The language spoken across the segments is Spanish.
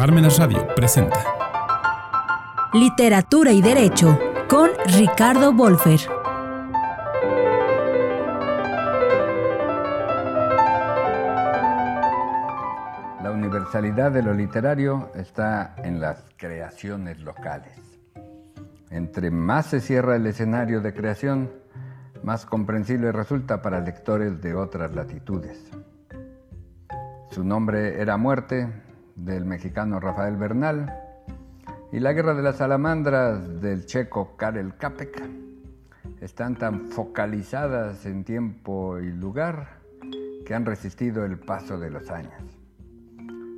Parmenas Radio presenta Literatura y Derecho con Ricardo Wolfer. La universalidad de lo literario está en las creaciones locales. Entre más se cierra el escenario de creación, más comprensible resulta para lectores de otras latitudes. Su nombre era Muerte, del mexicano Rafael Bernal, y La Guerra de las Salamandras del checo Karel Capek. Están tan focalizadas en tiempo y lugar que han resistido el paso de los años.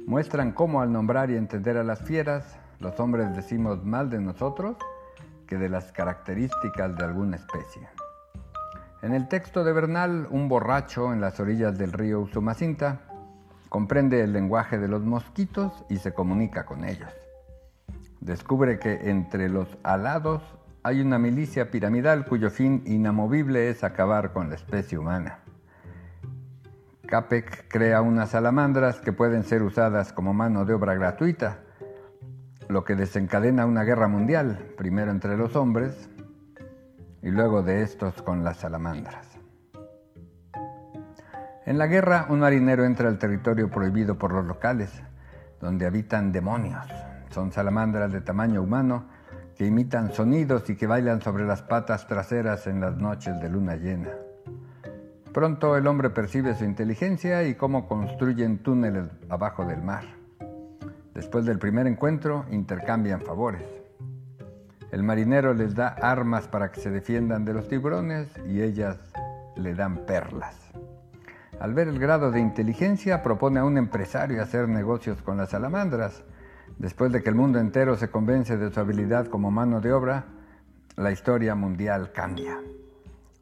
Muestran cómo al nombrar y entender a las fieras, los hombres decimos mal de nosotros que de las características de alguna especie. En el texto de Bernal, un borracho en las orillas del río Usumacinta comprende el lenguaje de los mosquitos y se comunica con ellos. Descubre que entre los alados hay una milicia piramidal cuyo fin inamovible es acabar con la especie humana. Capek crea unas salamandras que pueden ser usadas como mano de obra gratuita, lo que desencadena una guerra mundial, primero entre los hombres y luego de estos con las salamandras. En la guerra, un marinero entra al territorio prohibido por los locales, donde habitan demonios. Son salamandras de tamaño humano que imitan sonidos y que bailan sobre las patas traseras en las noches de luna llena. Pronto el hombre percibe su inteligencia y cómo construyen túneles abajo del mar. Después del primer encuentro, intercambian favores. El marinero les da armas para que se defiendan de los tiburones y ellas le dan perlas. Al ver el grado de inteligencia, propone a un empresario hacer negocios con las salamandras. Después de que el mundo entero se convence de su habilidad como mano de obra, la historia mundial cambia.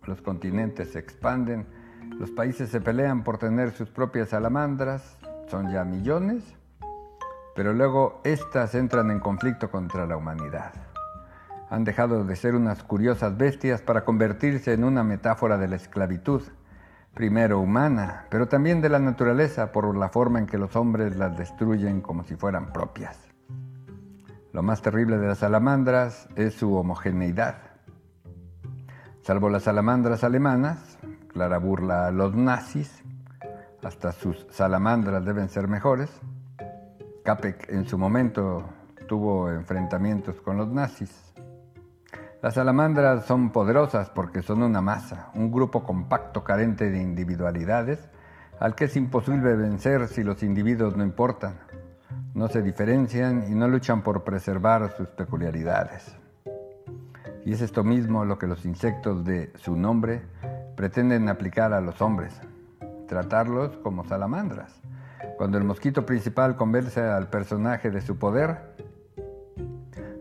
Los continentes se expanden, los países se pelean por tener sus propias salamandras, son ya millones, pero luego éstas entran en conflicto contra la humanidad. Han dejado de ser unas curiosas bestias para convertirse en una metáfora de la esclavitud primero humana, pero también de la naturaleza por la forma en que los hombres las destruyen como si fueran propias. Lo más terrible de las salamandras es su homogeneidad. Salvo las salamandras alemanas, clara burla a los nazis, hasta sus salamandras deben ser mejores. Capek en su momento tuvo enfrentamientos con los nazis. Las salamandras son poderosas porque son una masa, un grupo compacto carente de individualidades, al que es imposible vencer si los individuos no importan, no se diferencian y no luchan por preservar sus peculiaridades. Y es esto mismo lo que los insectos de su nombre pretenden aplicar a los hombres, tratarlos como salamandras. Cuando el mosquito principal convence al personaje de su poder,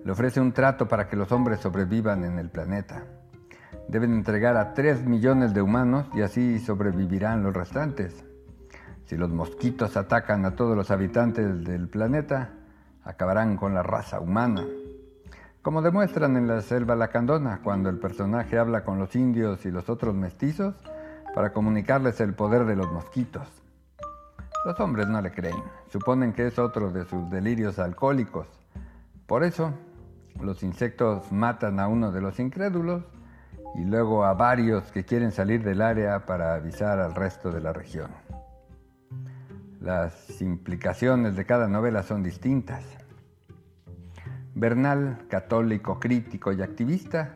le ofrece un trato para que los hombres sobrevivan en el planeta. Deben entregar a 3 millones de humanos y así sobrevivirán los restantes. Si los mosquitos atacan a todos los habitantes del planeta, acabarán con la raza humana. Como demuestran en la selva lacandona, cuando el personaje habla con los indios y los otros mestizos para comunicarles el poder de los mosquitos. Los hombres no le creen, suponen que es otro de sus delirios alcohólicos. Por eso, los insectos matan a uno de los incrédulos y luego a varios que quieren salir del área para avisar al resto de la región. Las implicaciones de cada novela son distintas. Bernal, católico, crítico y activista,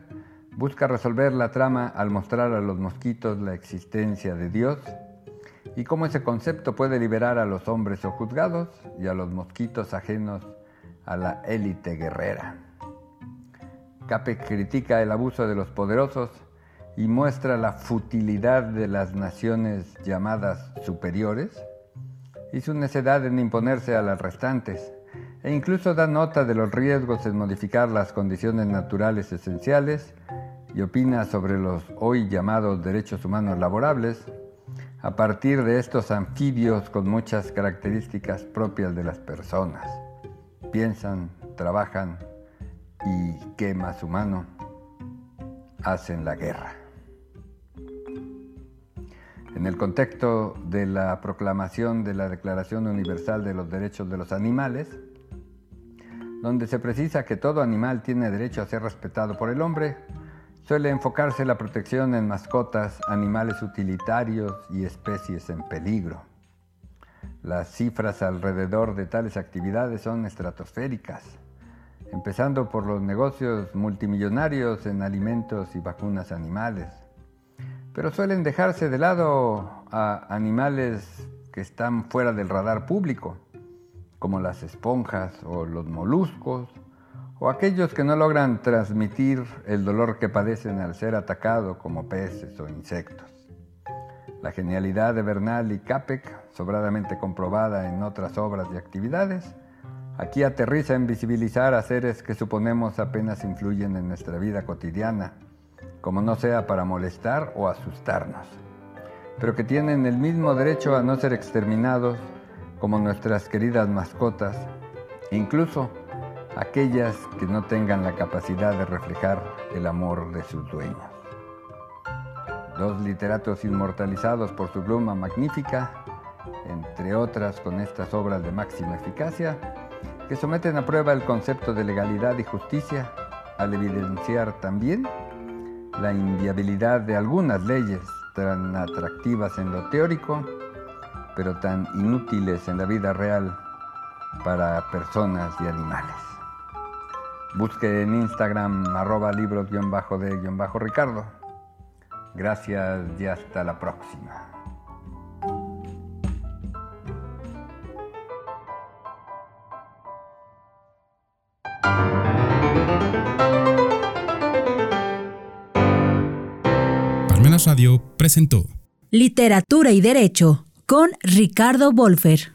busca resolver la trama al mostrar a los mosquitos la existencia de Dios y cómo ese concepto puede liberar a los hombres juzgados y a los mosquitos ajenos a la élite guerrera. Capek critica el abuso de los poderosos y muestra la futilidad de las naciones llamadas superiores y su necedad en imponerse a las restantes, e incluso da nota de los riesgos en modificar las condiciones naturales esenciales y opina sobre los hoy llamados derechos humanos laborables, a partir de estos anfibios con muchas características propias de las personas. Piensan, trabajan, y que más humano hacen la guerra. En el contexto de la proclamación de la Declaración Universal de los Derechos de los Animales, donde se precisa que todo animal tiene derecho a ser respetado por el hombre, suele enfocarse la protección en mascotas, animales utilitarios y especies en peligro. Las cifras alrededor de tales actividades son estratosféricas, empezando por los negocios multimillonarios en alimentos y vacunas animales. Pero suelen dejarse de lado a animales que están fuera del radar público, como las esponjas o los moluscos, o aquellos que no logran transmitir el dolor que padecen al ser atacado como peces o insectos. La genialidad de Bernal y Capek, sobradamente comprobada en otras obras y actividades, aquí aterriza en visibilizar a seres que suponemos apenas influyen en nuestra vida cotidiana, como no sea para molestar o asustarnos, pero que tienen el mismo derecho a no ser exterminados como nuestras queridas mascotas, incluso aquellas que no tengan la capacidad de reflejar el amor de sus dueños. Dos literatos inmortalizados por su pluma magnífica, entre otras con estas obras de máxima eficacia, que someten a prueba el concepto de legalidad y justicia al evidenciar también la inviabilidad de algunas leyes tan atractivas en lo teórico, pero tan inútiles en la vida real para personas y animales. Busque en Instagram arroba libros-de-ricardo. Gracias y hasta la próxima. Palmenas Radio presentó Literatura y Derecho con Ricardo Wolfer.